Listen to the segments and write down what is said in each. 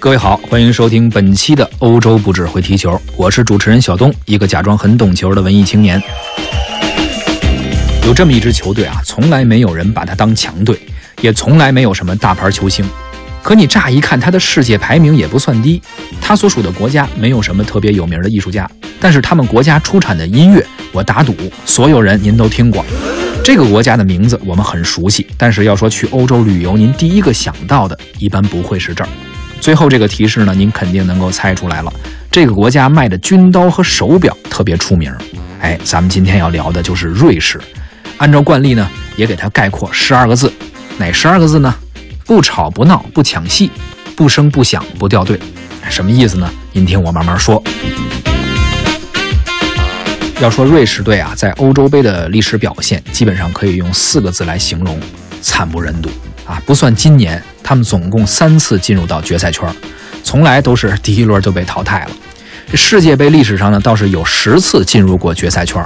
各位好，欢迎收听本期的欧洲不只会踢球，我是主持人小东，一个假装很懂球的文艺青年。有这么一支球队啊，从来没有人把它当强队，也从来没有什么大牌球星。可你乍一看，他的世界排名也不算低，他所属的国家没有什么特别有名的艺术家，但是他们国家出产的音乐，我打赌所有人您都听过。这个国家的名字我们很熟悉，但是要说去欧洲旅游，您第一个想到的一般不会是这儿。最后这个提示呢，您肯定能够猜出来了。这个国家卖的军刀和手表特别出名。哎，咱们今天要聊的就是瑞士。按照惯例呢，也给它概括十二个字。哪十二个字呢？不吵不闹不抢戏，不声不响不掉队。什么意思呢？您听我慢慢说。要说瑞士队啊，在欧洲杯的历史表现，基本上可以用四个字来形容：惨不忍睹啊！不算今年。他们总共三次进入到决赛圈，从来都是 第一轮就被淘汰了。这世界杯历史上呢，倒是有十次进入过决赛圈，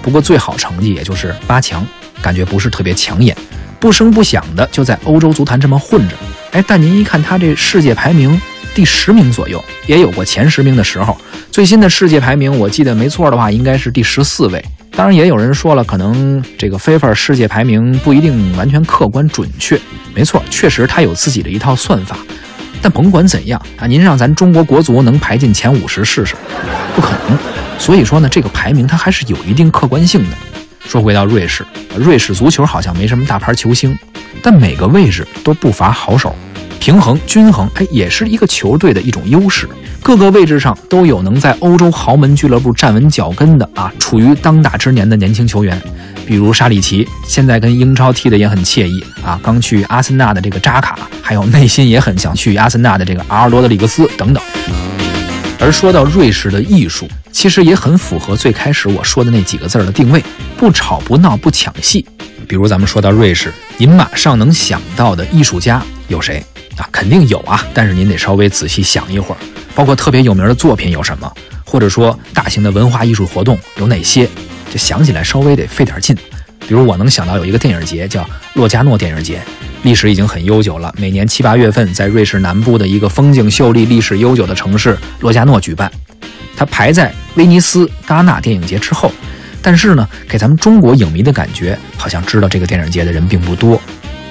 不过最好成绩也就是八强，感觉不是特别抢眼，不声不响的就在欧洲足坛这么混着。哎，但您一看他这世界排名第十名左右，也有过前十名的时候。最新的世界排名，我记得没错的话，应该是第十四位。当然，也有人说了，可能这个 FIFA 世界排名不一定完全客观准确。没错，确实它有自己的一套算法。但甭管怎样啊，您让咱中国国足能排进前五十试试，不可能。所以说呢，这个排名它还是有一定客观性的。说回到瑞士，瑞士足球好像没什么大牌球星，但每个位置都不乏好手，平衡均衡，哎，也是一个球队的一种优势。各个位置上都有能在欧洲豪门俱乐部站稳脚跟的啊，处于当打之年的年轻球员，比如沙里奇，现在跟英超踢得也很惬意啊。刚去阿森纳的这个扎卡，还有内心也很想去阿森纳的这个阿尔罗德里格斯等等。而说到瑞士的艺术，其实也很符合最开始我说的那几个字儿的定位：不吵不闹不抢戏。比如咱们说到瑞士，您马上能想到的艺术家有谁啊？肯定有啊，但是您得稍微仔细想一会儿。包括特别有名的作品有什么，或者说大型的文化艺术活动有哪些，这想起来稍微得费点劲。比如我能想到有一个电影节叫洛加诺电影节，历史已经很悠久了，每年七八月份在瑞士南部的一个风景秀丽、历史悠久的城市洛加诺举办。它排在威尼斯、戛纳电影节之后，但是呢，给咱们中国影迷的感觉，好像知道这个电影节的人并不多。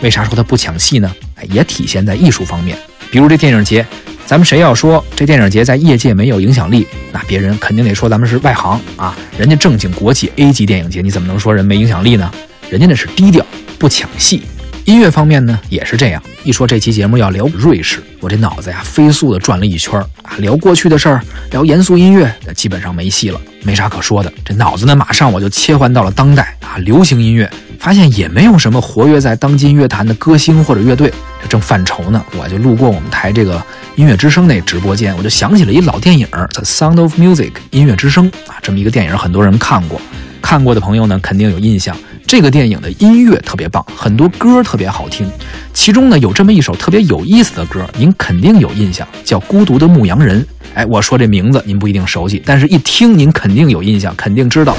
为啥说它不抢戏呢？也体现在艺术方面，比如这电影节。咱们谁要说这电影节在业界没有影响力，那别人肯定得说咱们是外行啊！人家正经国际 A 级电影节，你怎么能说人没影响力呢？人家那是低调不抢戏。音乐方面呢也是这样。一说这期节目要聊瑞士，我这脑子呀飞速的转了一圈啊！聊过去的事儿，聊严肃音乐，基本上没戏了，没啥可说的。这脑子呢马上我就切换到了当代啊，流行音乐，发现也没有什么活跃在当今乐坛的歌星或者乐队。正犯愁呢，我就路过我们台这个。音乐之声那直播间，我就想起了一老电影《The Sound of Music》音乐之声啊，这么一个电影，很多人看过，看过的朋友呢肯定有印象。这个电影的音乐特别棒，很多歌特别好听，其中呢有这么一首特别有意思的歌，您肯定有印象，叫《孤独的牧羊人》。哎，我说这名字您不一定熟悉，但是一听您肯定有印象，肯定知道。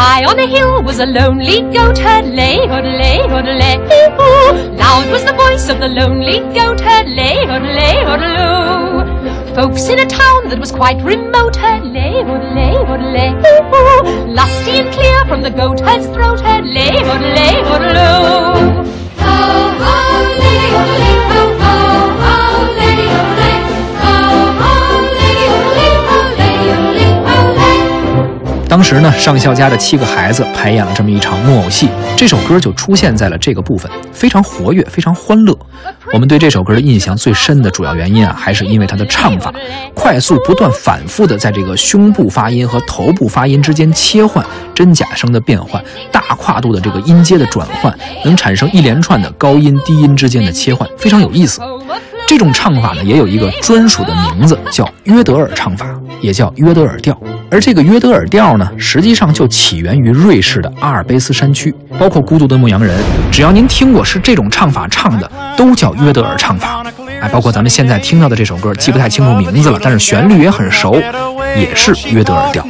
High on a hill was a lonely goat herd, lay, lay, lay, ooh. Loud was the voice of the lonely goat herd, lay, lay, lay, Folks in a town that was quite remote heard, lay, lay, lay, ooh. Lusty and clear from the goat herd's throat heard, lay, lay, lay, Oh, oh, lay, lay. 当时呢，上校家的七个孩子排演了这么一场木偶戏，这首歌就出现在了这个部分，非常活跃，非常欢乐。我们对这首歌的印象最深的主要原因啊，还是因为它的唱法快速、不断、反复的在这个胸部发音和头部发音之间切换，真假声的变换，大跨度的这个音阶的转换，能产生一连串的高音低音之间的切换，非常有意思。这种唱法呢，也有一个专属的名字，叫约德尔唱法，也叫约德尔调。而这个约德尔调呢，实际上就起源于瑞士的阿尔卑斯山区，包括《孤独的牧羊人》，只要您听过是这种唱法唱的，都叫约德尔唱法。哎，包括咱们现在听到的这首歌，记不太清楚名字了，但是旋律也很熟，也是约德尔调。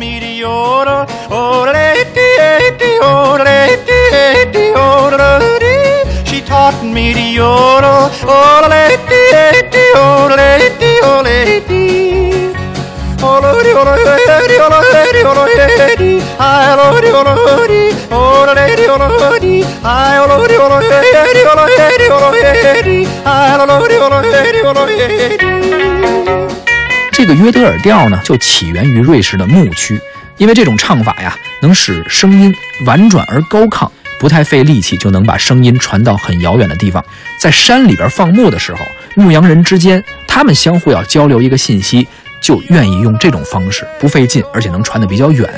这个约德尔调呢，就起源于瑞士的牧区，因为这种唱法呀，能使声音婉转而高亢，不太费力气就能把声音传到很遥远的地方。在山里边放牧的时候，牧羊人之间他们相互要交流一个信息，就愿意用这种方式，不费劲，而且能传得比较远。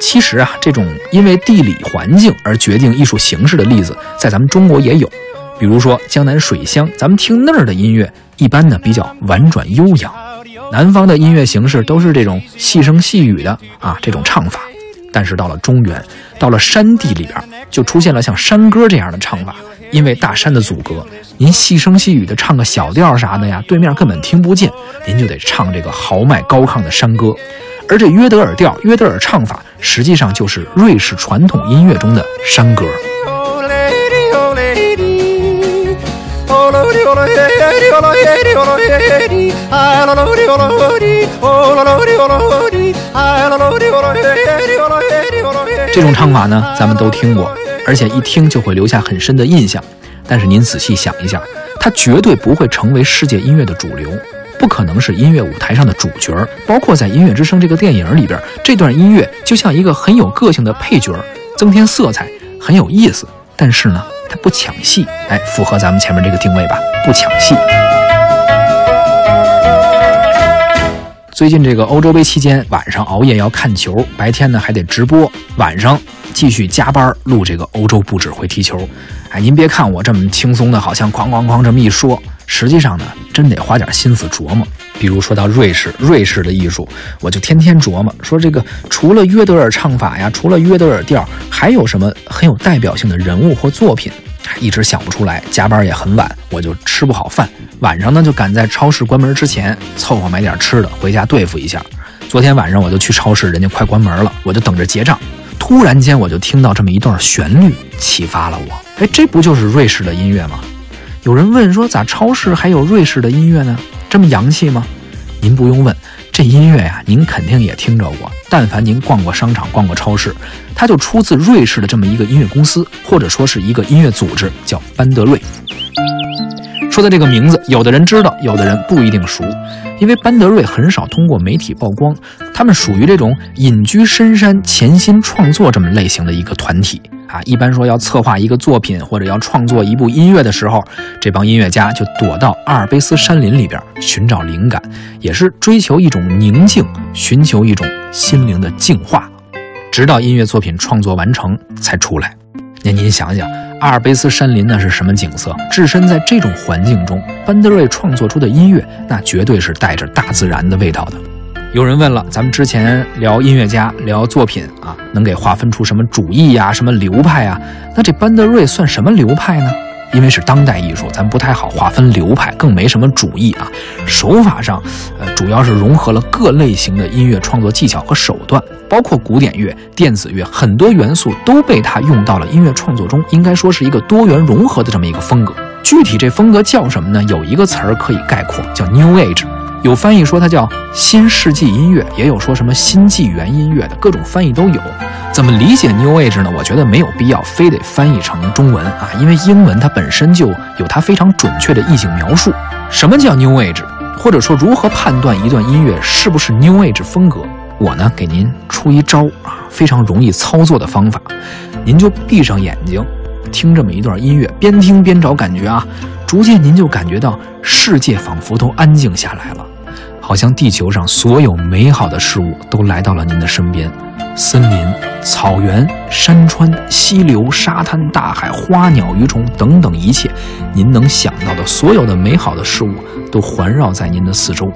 其实啊，这种因为地理环境而决定艺术形式的例子，在咱们中国也有，比如说江南水乡，咱们听那儿的音乐，一般呢比较婉转悠扬。南方的音乐形式都是这种细声细语的啊，这种唱法。但是到了中原，到了山地里边，就出现了像山歌这样的唱法。因为大山的阻隔，您细声细语的唱个小调啥的呀，对面根本听不见，您就得唱这个豪迈高亢的山歌。而这约德尔调、约德尔唱法，实际上就是瑞士传统音乐中的山歌。这种唱法呢，咱们都听过，而且一听就会留下很深的印象。但是您仔细想一下，它绝对不会成为世界音乐的主流，不可能是音乐舞台上的主角。包括在《音乐之声》这个电影里边，这段音乐就像一个很有个性的配角，增添色彩，很有意思。但是呢，它不抢戏，哎，符合咱们前面这个定位吧？不抢戏。最近这个欧洲杯期间，晚上熬夜要看球，白天呢还得直播，晚上继续加班录这个欧洲不只会踢球。哎，您别看我这么轻松的，好像哐哐哐这么一说，实际上呢，真得花点心思琢磨。比如说到瑞士，瑞士的艺术，我就天天琢磨，说这个除了约德尔唱法呀，除了约德尔调，还有什么很有代表性的人物或作品？一直想不出来，加班也很晚，我就吃不好饭。晚上呢，就赶在超市关门之前凑合买点吃的回家对付一下。昨天晚上我就去超市，人家快关门了，我就等着结账。突然间，我就听到这么一段旋律，启发了我。哎，这不就是瑞士的音乐吗？有人问说，咋超市还有瑞士的音乐呢？这么洋气吗？您不用问。这音乐呀，您肯定也听着过。但凡您逛过商场、逛过超市，它就出自瑞士的这么一个音乐公司，或者说是一个音乐组织，叫班德瑞。说的这个名字，有的人知道，有的人不一定熟，因为班德瑞很少通过媒体曝光。他们属于这种隐居深山、潜心创作这么类型的一个团体。啊，一般说要策划一个作品或者要创作一部音乐的时候，这帮音乐家就躲到阿尔卑斯山林里边寻找灵感，也是追求一种宁静，寻求一种心灵的净化，直到音乐作品创作完成才出来。那您想想，阿尔卑斯山林那是什么景色？置身在这种环境中，班德瑞创作出的音乐，那绝对是带着大自然的味道的。有人问了，咱们之前聊音乐家、聊作品啊，能给划分出什么主义呀、什么流派啊？那这班德瑞算什么流派呢？因为是当代艺术，咱不太好划分流派，更没什么主义啊。手法上，呃，主要是融合了各类型的音乐创作技巧和手段，包括古典乐、电子乐，很多元素都被他用到了音乐创作中。应该说是一个多元融合的这么一个风格。具体这风格叫什么呢？有一个词儿可以概括，叫 New Age。有翻译说它叫新世纪音乐，也有说什么新纪元音乐的，各种翻译都有。怎么理解 New Age 呢？我觉得没有必要非得翻译成中文啊，因为英文它本身就有它非常准确的意境描述。什么叫 New Age？或者说如何判断一段音乐是不是 New Age 风格？我呢给您出一招啊，非常容易操作的方法，您就闭上眼睛，听这么一段音乐，边听边找感觉啊，逐渐您就感觉到世界仿佛都安静下来了。好像地球上所有美好的事物都来到了您的身边，森林、草原、山川、溪流、沙滩、大海、花鸟鱼虫等等一切，您能想到的所有的美好的事物都环绕在您的四周。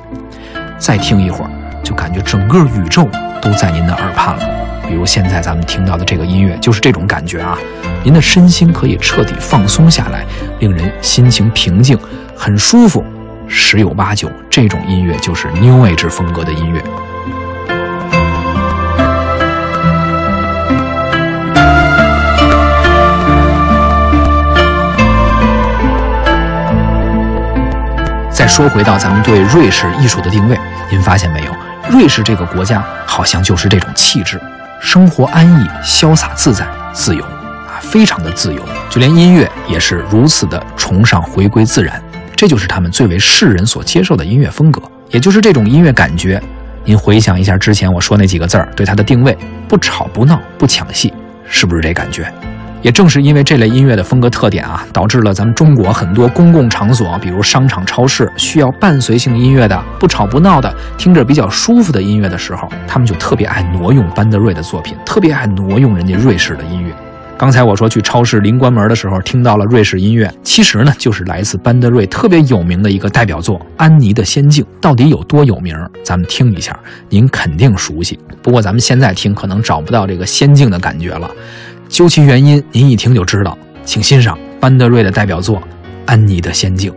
再听一会儿，就感觉整个宇宙都在您的耳畔了。比如现在咱们听到的这个音乐，就是这种感觉啊！您的身心可以彻底放松下来，令人心情平静，很舒服。十有八九，这种音乐就是 New Age 风格的音乐。再说回到咱们对瑞士艺术的定位，您发现没有？瑞士这个国家好像就是这种气质，生活安逸、潇洒自在、自由啊，非常的自由。就连音乐也是如此的崇尚回归自然，这就是他们最为世人所接受的音乐风格，也就是这种音乐感觉。您回想一下之前我说那几个字儿对它的定位：不吵不闹不抢戏，是不是这感觉？也正是因为这类音乐的风格特点啊，导致了咱们中国很多公共场所，比如商场、超市，需要伴随性音乐的、不吵不闹的、听着比较舒服的音乐的时候，他们就特别爱挪用班德瑞的作品，特别爱挪用人家瑞士的音乐。刚才我说去超市临关门的时候听到了瑞士音乐，其实呢就是来自班德瑞特别有名的一个代表作《安妮的仙境》。到底有多有名？咱们听一下，您肯定熟悉。不过咱们现在听可能找不到这个仙境的感觉了。究其原因，您一听就知道。请欣赏班德瑞的代表作《安妮的仙境》。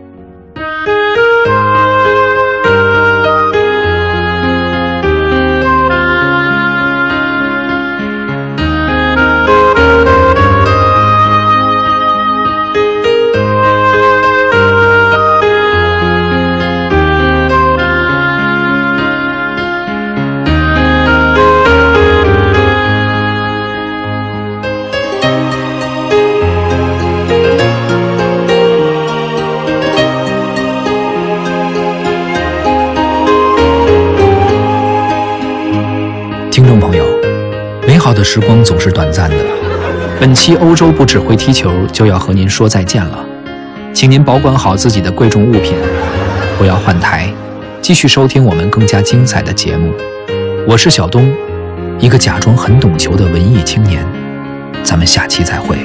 时光总是短暂的。本期欧洲不只会踢球就要和您说再见了，请您保管好自己的贵重物品，不要换台，继续收听我们更加精彩的节目。我是小东，一个假装很懂球的文艺青年。咱们下期再会。